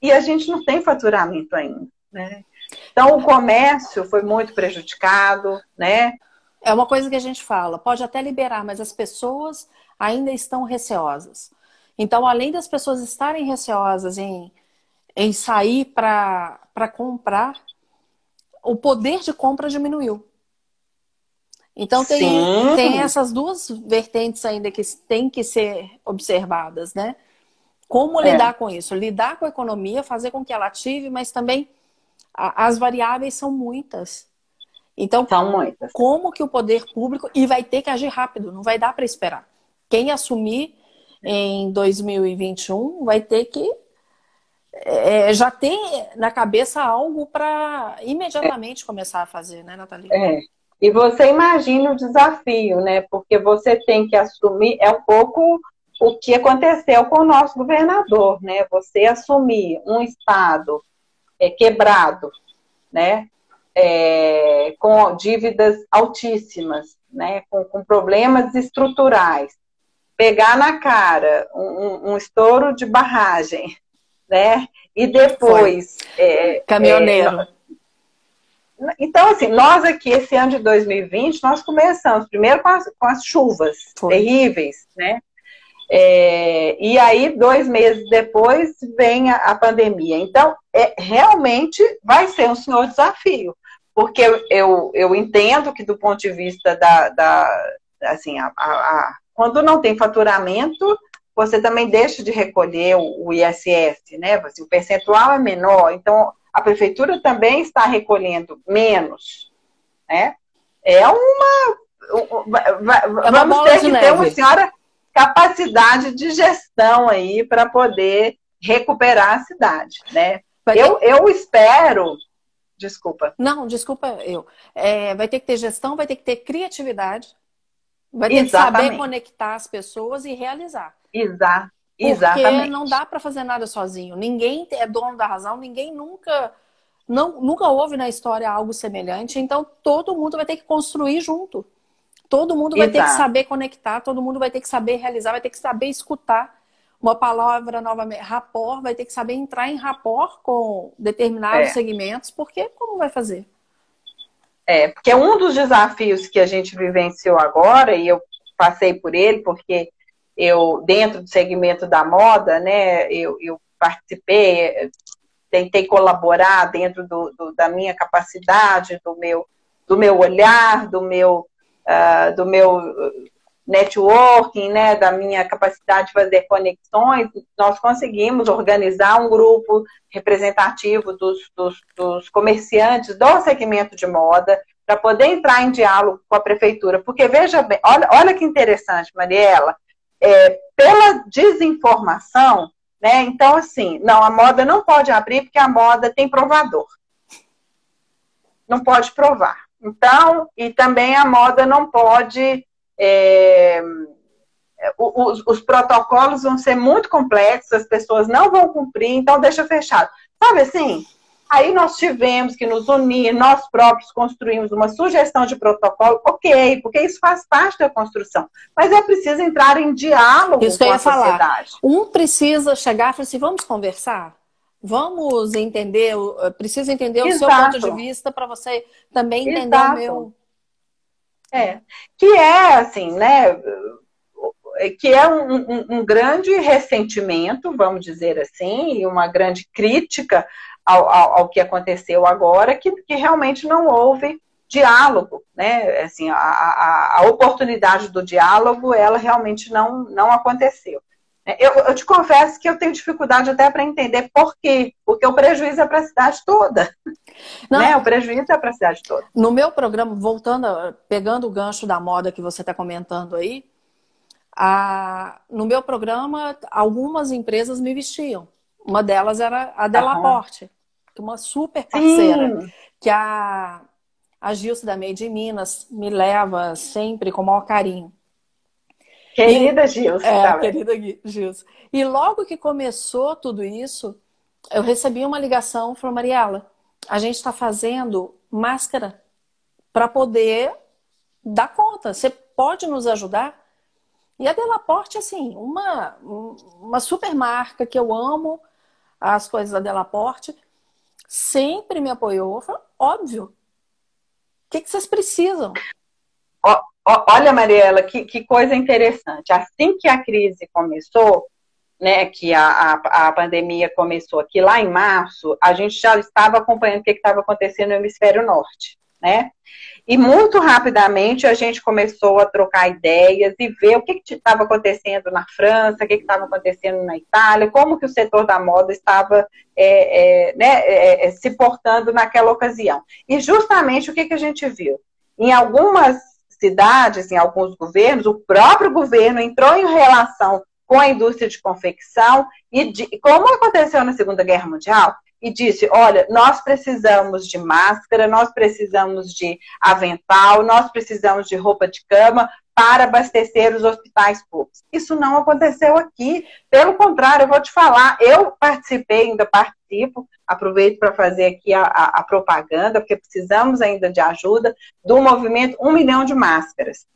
e a gente não tem faturamento ainda, né? Então o comércio foi muito prejudicado, né? É uma coisa que a gente fala, pode até liberar, mas as pessoas ainda estão receosas. Então, além das pessoas estarem receosas em, em sair para comprar, o poder de compra diminuiu. Então tem, tem essas duas vertentes ainda que têm que ser observadas, né? Como é. lidar com isso? Lidar com a economia, fazer com que ela ative, mas também a, as variáveis são muitas. Então, são muitas. como que o poder público e vai ter que agir rápido, não vai dar para esperar. Quem assumir em 2021 vai ter que é, já ter na cabeça algo para imediatamente é. começar a fazer, né, Nathalie? É. E você imagina o desafio, né? Porque você tem que assumir, é um pouco o que aconteceu com o nosso governador, né? Você assumir um estado é, quebrado, né? É, com dívidas altíssimas, né? Com, com, problemas estruturais, pegar na cara um, um estouro de barragem, né? E depois é, caminhoneiro. É, então, assim, nós aqui, esse ano de 2020, nós começamos primeiro com as, com as chuvas Foi. terríveis, né? É, e aí, dois meses depois, vem a, a, pandemia. Então, é, realmente vai ser um senhor desafio, porque eu, eu, eu entendo que, do ponto de vista da. da assim, a, a, quando não tem faturamento, você também deixa de recolher o, o ISS, né? Assim, o percentual é menor, então a prefeitura também está recolhendo menos, né? É uma. É vamos ter que ter uma senhora capacidade de gestão aí para poder recuperar a cidade, né? Eu, eu espero. Desculpa. Não, desculpa eu. É, vai ter que ter gestão, vai ter que ter criatividade, vai ter Exatamente. que saber conectar as pessoas e realizar. Exato. Exatamente. Porque não dá para fazer nada sozinho. Ninguém é dono da razão, ninguém nunca não, nunca houve na história algo semelhante, então todo mundo vai ter que construir junto. Todo mundo vai Exato. ter que saber conectar, todo mundo vai ter que saber realizar, vai ter que saber escutar. Uma palavra novamente, rapport, vai ter que saber entrar em rapport com determinados é. segmentos, porque como vai fazer? É, porque um dos desafios que a gente vivenciou agora, e eu passei por ele, porque eu, dentro do segmento da moda, né, eu, eu participei, tentei colaborar dentro do, do, da minha capacidade, do meu, do meu olhar, do meu, uh, do meu networking, né, da minha capacidade de fazer conexões, nós conseguimos organizar um grupo representativo dos, dos, dos comerciantes do segmento de moda para poder entrar em diálogo com a prefeitura. Porque veja bem, olha, olha que interessante, Mariela, é, pela desinformação, né? Então, assim, não, a moda não pode abrir porque a moda tem provador. Não pode provar. Então, e também a moda não pode. É, os, os, protocolos vão ser muito complexos, as pessoas não vão cumprir, então deixa fechado. Sabe assim? Aí nós tivemos que nos unir, nós próprios construímos uma sugestão de protocolo, ok, porque isso faz parte da construção. Mas é preciso entrar em diálogo isso com a sociedade. Falar. Um precisa chegar e falar assim, vamos conversar? Vamos entender, precisa entender Exato. o seu ponto de vista para você também entender Exato. o meu. É, que é assim, né? Que é um, um, um grande ressentimento, vamos dizer assim, e uma grande crítica ao, ao, ao que aconteceu agora, que, que realmente não houve diálogo, né? Assim, a, a, a, oportunidade do diálogo, ela realmente não, não aconteceu. Eu, eu te confesso que eu tenho dificuldade até para entender por quê, porque o prejuízo é para a cidade toda. Não, né? O prejuízo é para a cidade toda. No meu programa, voltando, pegando o gancho da moda que você está comentando aí, a, no meu programa, algumas empresas me vestiam. Uma delas era a Delaporte, é uma super parceira, Sim. que a, a Gilce da Made in Minas me leva sempre com o maior carinho. Querida Gilce. É, tá querida Gilce. E logo que começou tudo isso, eu recebi uma ligação, falou, Mariela, a gente está fazendo máscara para poder dar conta. Você pode nos ajudar? E a Delaporte, assim, uma, uma super marca que eu amo, as coisas da Delaporte, sempre me apoiou. Falei, óbvio. O que, que vocês precisam? Olha, Mariela, que, que coisa interessante. Assim que a crise começou, né, que a, a, a, pandemia começou aqui lá em março, a gente já estava acompanhando o que estava acontecendo no hemisfério norte, né? E muito rapidamente a gente começou a trocar ideias e ver o que estava acontecendo na França, o que estava acontecendo na Itália, como que o setor da moda estava é, é, né, é, é, se portando naquela ocasião. E justamente o que, que a gente viu? Em algumas cidades, em alguns governos, o próprio governo entrou em relação com a indústria de confecção e de, como aconteceu na Segunda Guerra Mundial, e disse: olha, nós precisamos de máscara, nós precisamos de avental, nós precisamos de roupa de cama para abastecer os hospitais públicos. Isso não aconteceu aqui. Pelo contrário, eu vou te falar, eu participei, ainda participo, aproveito para fazer aqui a, a, a, propaganda, porque precisamos ainda de ajuda, do movimento Um Milhão de Máscaras,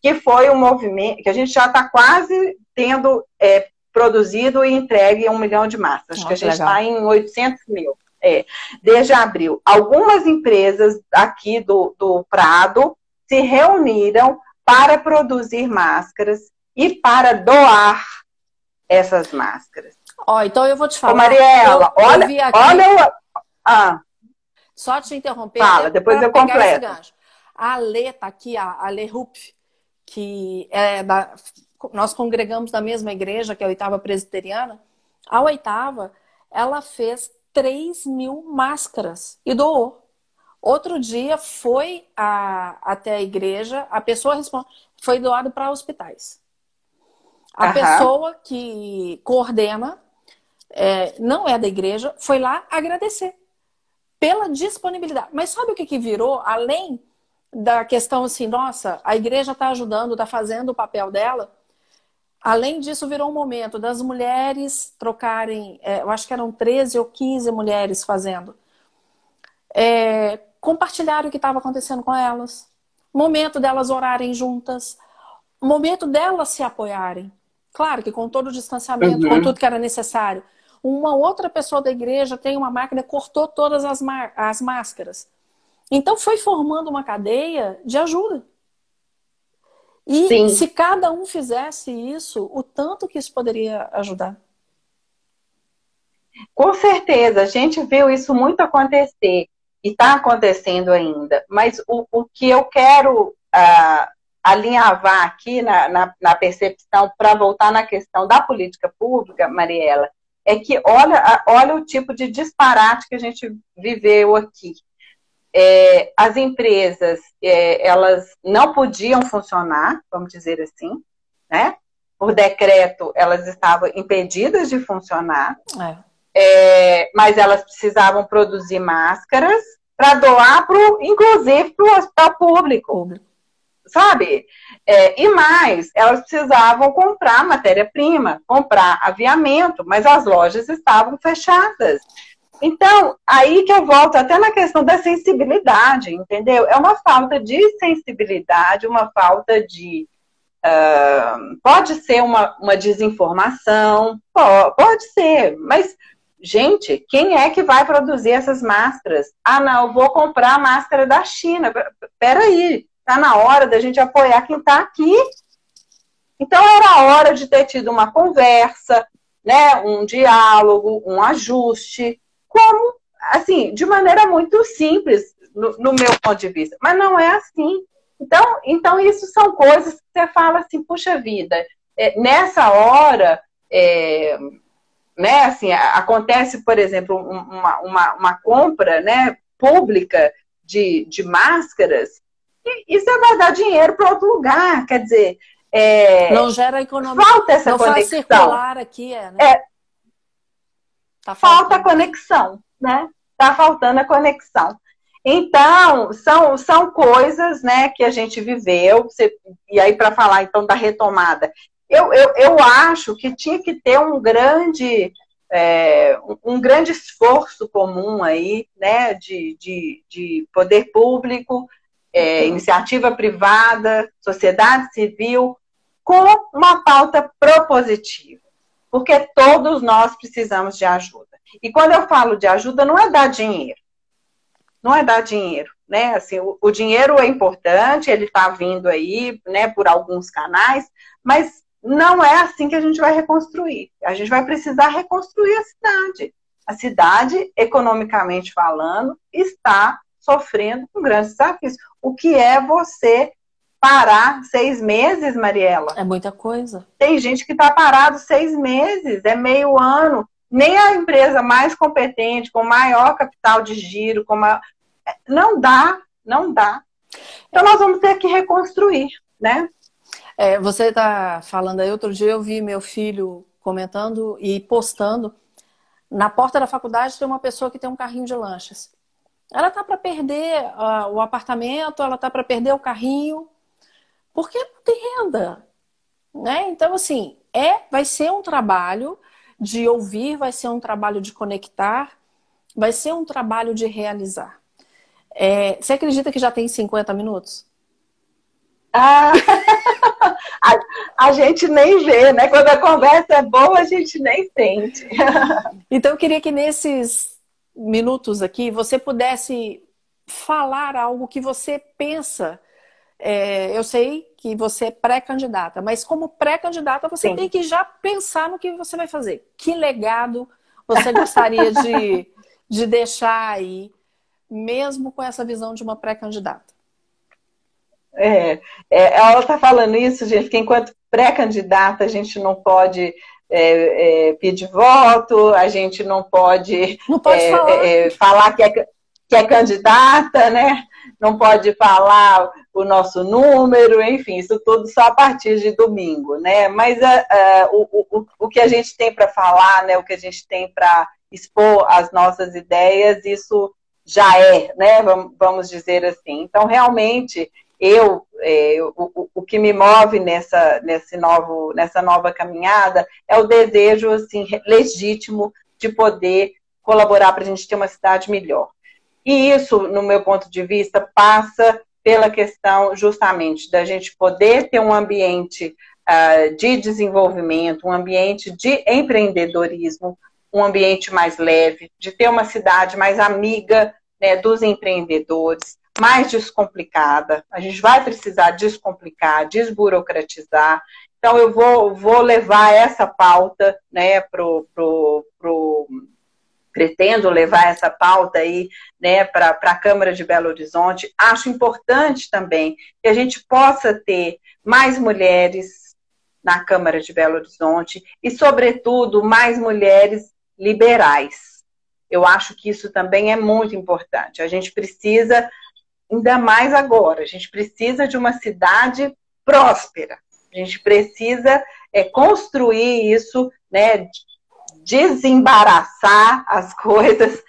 que foi um movimento que a gente já está quase tendo é, produzido e entregue um milhão de massas. Acho que a gente está em 800 mil. É, desde abril. Algumas empresas aqui do, do Prado se reuniram para produzir máscaras e para doar essas máscaras. Ó, oh, então eu vou te falar. Ô, Mariela, eu, olha, eu aqui, olha. Ah. Só te interromper. Fala, depois eu completo. A Lê tá aqui, a Lê Rupp, que é da, nós congregamos na mesma igreja, que é a oitava presbiteriana, a oitava, ela fez 3 mil máscaras e doou. Outro dia foi a, até a igreja, a pessoa responde, foi doado para hospitais. A uhum. pessoa que coordena, é, não é da igreja, foi lá agradecer pela disponibilidade. Mas sabe o que, que virou? Além da questão assim, nossa, a igreja está ajudando, está fazendo o papel dela. Além disso, virou um momento das mulheres trocarem, é, eu acho que eram 13 ou 15 mulheres fazendo, é, compartilhar o que estava acontecendo com elas, momento delas orarem juntas, momento delas se apoiarem. Claro que com todo o distanciamento, uhum. com tudo que era necessário. Uma outra pessoa da igreja tem uma máquina, cortou todas as, as máscaras. Então foi formando uma cadeia de ajuda. E Sim. se cada um fizesse isso, o tanto que isso poderia ajudar? Com certeza, a gente viu isso muito acontecer e está acontecendo ainda. Mas o, o que eu quero uh, alinhavar aqui na, na, na percepção, para voltar na questão da política pública, Mariela, é que olha, olha o tipo de disparate que a gente viveu aqui é, as empresas é, elas não podiam funcionar, vamos dizer assim, né? Por decreto, elas estavam impedidas de funcionar, é. É mas elas precisavam produzir máscaras para doar, pro, inclusive, para o hospital público. Sabe? É, e mais, elas precisavam comprar matéria-prima, comprar aviamento, mas as lojas estavam fechadas. Então, aí que eu volto até na questão da sensibilidade, entendeu? É uma falta de sensibilidade, uma falta de. Uh, pode ser uma, uma desinformação, pode, pode ser, mas, gente, quem é que vai produzir essas máscaras? Ah, não, vou comprar a máscara da China. Peraí, tá na hora da gente apoiar quem está aqui. Então, era a hora de ter tido uma conversa, né, um diálogo, um ajuste como, assim, de maneira muito simples, no, no, meu ponto de vista. Mas não é assim. Então, então isso são coisas que você fala assim, puxa vida, é, nessa hora, é, né, assim, acontece, por exemplo, uma, uma, uma compra né, pública de, de máscaras, e, e você vai dar dinheiro para outro lugar, quer dizer... É, não gera economia. Falta essa não conexão. Circular aqui, é, né? É, Tá Falta a conexão, né? Tá faltando a conexão. Então, são, são coisas né, que a gente viveu, você, e aí para falar então da retomada, eu, eu, eu acho que tinha que ter um grande, é, um grande esforço comum aí, né, de, de, de poder público, é, iniciativa privada, sociedade civil, com uma pauta propositiva porque todos nós precisamos de ajuda. E quando eu falo de ajuda, não é dar dinheiro. Não é dar dinheiro, né? Assim, o, o dinheiro é importante, ele está vindo aí, né, por alguns canais, mas não é assim que a gente vai reconstruir. A gente vai precisar reconstruir a cidade. A cidade, economicamente falando, está sofrendo com grandes desafios. O que é você parar seis meses, Mariela? É muita coisa. Tem gente que está parado seis meses, é meio ano. Nem a empresa mais competente, com maior capital de giro, com uma... não dá, não dá. Então nós vamos ter que reconstruir, né? É, você está falando aí, outro dia eu vi meu filho comentando e postando. Na porta da faculdade tem uma pessoa que tem um carrinho de lanchas. Ela tá para perder uh, o apartamento, ela tá para perder o carrinho, porque não tem renda, né? Então assim, é, vai ser um trabalho de ouvir, vai ser um trabalho de conectar, vai ser um trabalho de realizar. É, você acredita que já tem 50 minutos? Ah, a, a, gente nem vê, né? Quando a conversa é boa, a gente nem sente. Então, eu queria que nesses minutos aqui você pudesse falar algo que você pensa. É, eu sei que você é pré-candidata, mas como pré-candidata, você Sim. tem que já pensar no que você vai fazer. Que legado você gostaria de, de deixar aí, mesmo com essa visão de uma pré-candidata? É, é, ela está falando isso, gente, que enquanto pré-candidata a gente não pode é, é, pedir voto, a gente não pode, não pode é, falar. É, falar que, é, que é candidata, né? Não pode falar o nosso número, enfim, isso tudo só a partir de domingo, né? Mas o, o, o que a gente tem para falar, né? O que a gente tem para expor as nossas ideias, isso já é, né? Vamos dizer assim. Então, realmente, eu, é, o, o que me move nessa, nesse novo, nessa nova caminhada é o desejo assim, legítimo de poder colaborar para a gente ter uma cidade melhor. E isso, no meu ponto de vista, passa pela questão justamente da gente poder ter um ambiente uh, de desenvolvimento, um ambiente de empreendedorismo, um ambiente mais leve, de ter uma cidade mais amiga né, dos empreendedores, mais descomplicada. A gente vai precisar descomplicar, desburocratizar. Então, eu vou, vou levar essa pauta né, pro, pro, pro pretendo levar essa pauta aí né, para a Câmara de Belo Horizonte. Acho importante também que a gente possa ter mais mulheres na Câmara de Belo Horizonte e, sobretudo, mais mulheres liberais. Eu acho que isso também é muito importante. A gente precisa ainda mais agora. A gente precisa de uma cidade próspera. A gente precisa é, construir isso, né, desembaraçar as coisas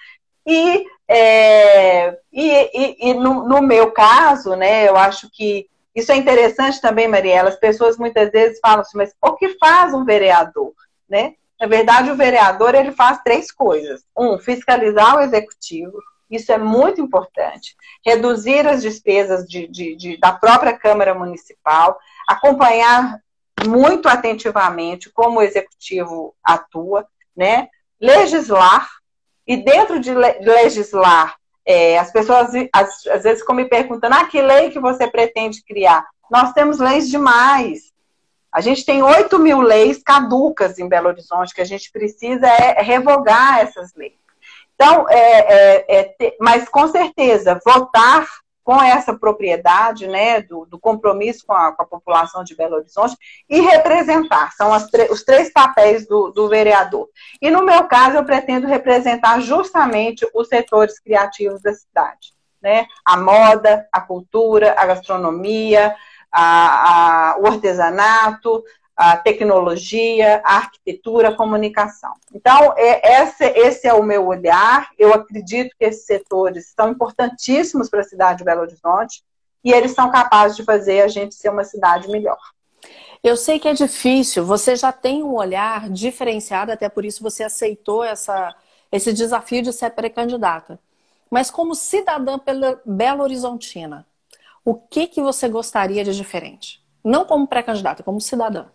e, é, e, e, e no, no, meu caso, né, eu acho que isso é interessante também, Mariela. As pessoas muitas vezes falam assim, mas o que faz um vereador, né? Na verdade, o vereador ele faz três coisas: um, fiscalizar o executivo, isso é muito importante. Reduzir as despesas de, de, de, da própria Câmara Municipal, acompanhar muito atentivamente como o executivo atua, né? legislar, e dentro de legislar, é, as pessoas às, às vezes ficam me perguntando, ah, que lei que você pretende criar? Nós temos leis demais. A gente tem 8 mil leis caducas em Belo Horizonte, que a gente precisa é revogar essas leis. Então, é, é, é, mas com certeza, votar com essa propriedade, né, do, do compromisso com a, com a, população de Belo Horizonte e representar, são os três papéis do, do vereador. E no meu caso, eu pretendo representar justamente os setores criativos da cidade, né, a moda, a cultura, a gastronomia, a, a, o artesanato, a tecnologia, a arquitetura, a comunicação. Então, é, esse, esse é o meu olhar. Eu acredito que esses setores são importantíssimos para a cidade de Belo Horizonte e eles são capazes de fazer a gente ser uma cidade melhor. Eu sei que é difícil, você já tem um olhar diferenciado, até por isso você aceitou essa, esse desafio de ser pré-candidata. Mas como cidadã Belo Horizontina, o que, que você gostaria de diferente? Não como pré-candidata, como cidadã.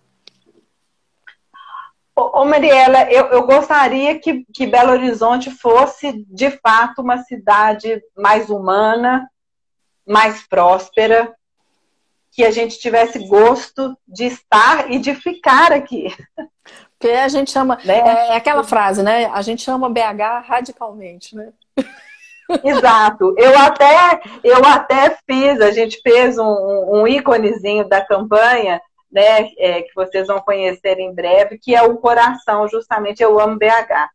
Ô, Mariela, eu, eu gostaria que, que Belo Horizonte fosse, de fato, uma cidade mais humana, mais próspera, que a gente tivesse gosto de estar e de ficar aqui. Porque a gente chama, né? é, é aquela frase, né? A gente chama BH radicalmente, né? Exato. Eu até, eu até fiz, a gente fez um, um íconezinho da campanha, né, é, que vocês vão conhecer em breve, que é o coração, justamente, eu amo BH.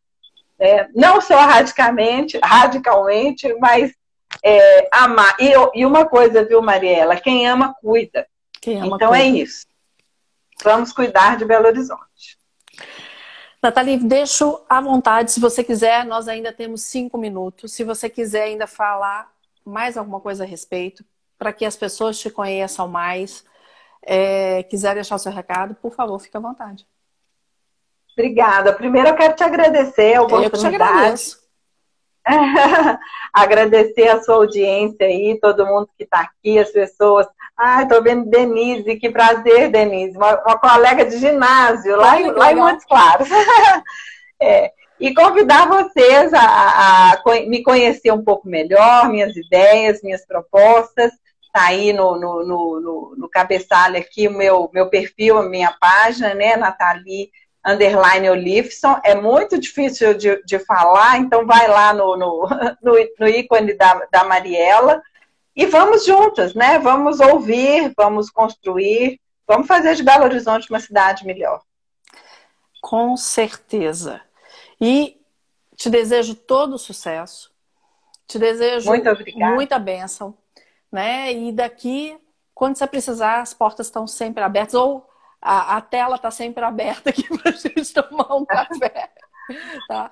É, não só radicalmente, radicalmente, mas é, amar. E, e, uma coisa, viu, Mariela? Quem ama, cuida. Quem ama, então é cuida. é isso. Vamos cuidar de Belo Horizonte. Nathalie, deixo à vontade. Se você quiser, nós ainda temos cinco minutos. Se você quiser ainda falar mais alguma coisa a respeito, para que as pessoas te conheçam mais, é, quiser deixar o seu recado, por favor, fique à vontade. Obrigada. Primeiro eu quero te agradecer a oportunidade. Agradecer a sua audiência aí, todo mundo que está aqui, as pessoas ah, estou vendo Denise, que prazer, Denise, uma, uma colega de ginásio, lá, em, lá em Montes Claros. é, e convidar vocês a, a, a, me conhecer um pouco melhor, minhas ideias, minhas propostas. Está aí no, no, no, no, cabeçalho aqui o meu, meu perfil, a minha página, né, Nathalie underline Olifson. É muito difícil de, de falar, então vai lá no, no, no, no ícone da, da Mariela e vamos juntas, né? Vamos ouvir, vamos construir, vamos fazer de Belo Horizonte uma cidade melhor. Com certeza. E te desejo todo o sucesso. Te desejo muita bênção. Né? E daqui, quando você precisar, as portas estão sempre abertas. Ou a, a tela está sempre aberta aqui para a gente tomar um café. Tá?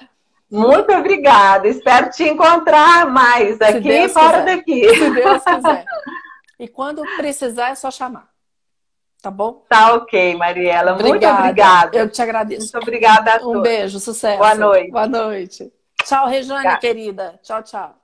Muito obrigada. Espero te encontrar mais aqui e fora quiser. daqui. Se Deus quiser. E quando precisar, é só chamar. Tá bom? Tá ok, Mariela. Obrigada. Muito obrigada. Eu te agradeço. Muito obrigada a todos. Um beijo, sucesso. Boa noite. Boa noite. Tchau, Rejane, querida. Tchau, tchau.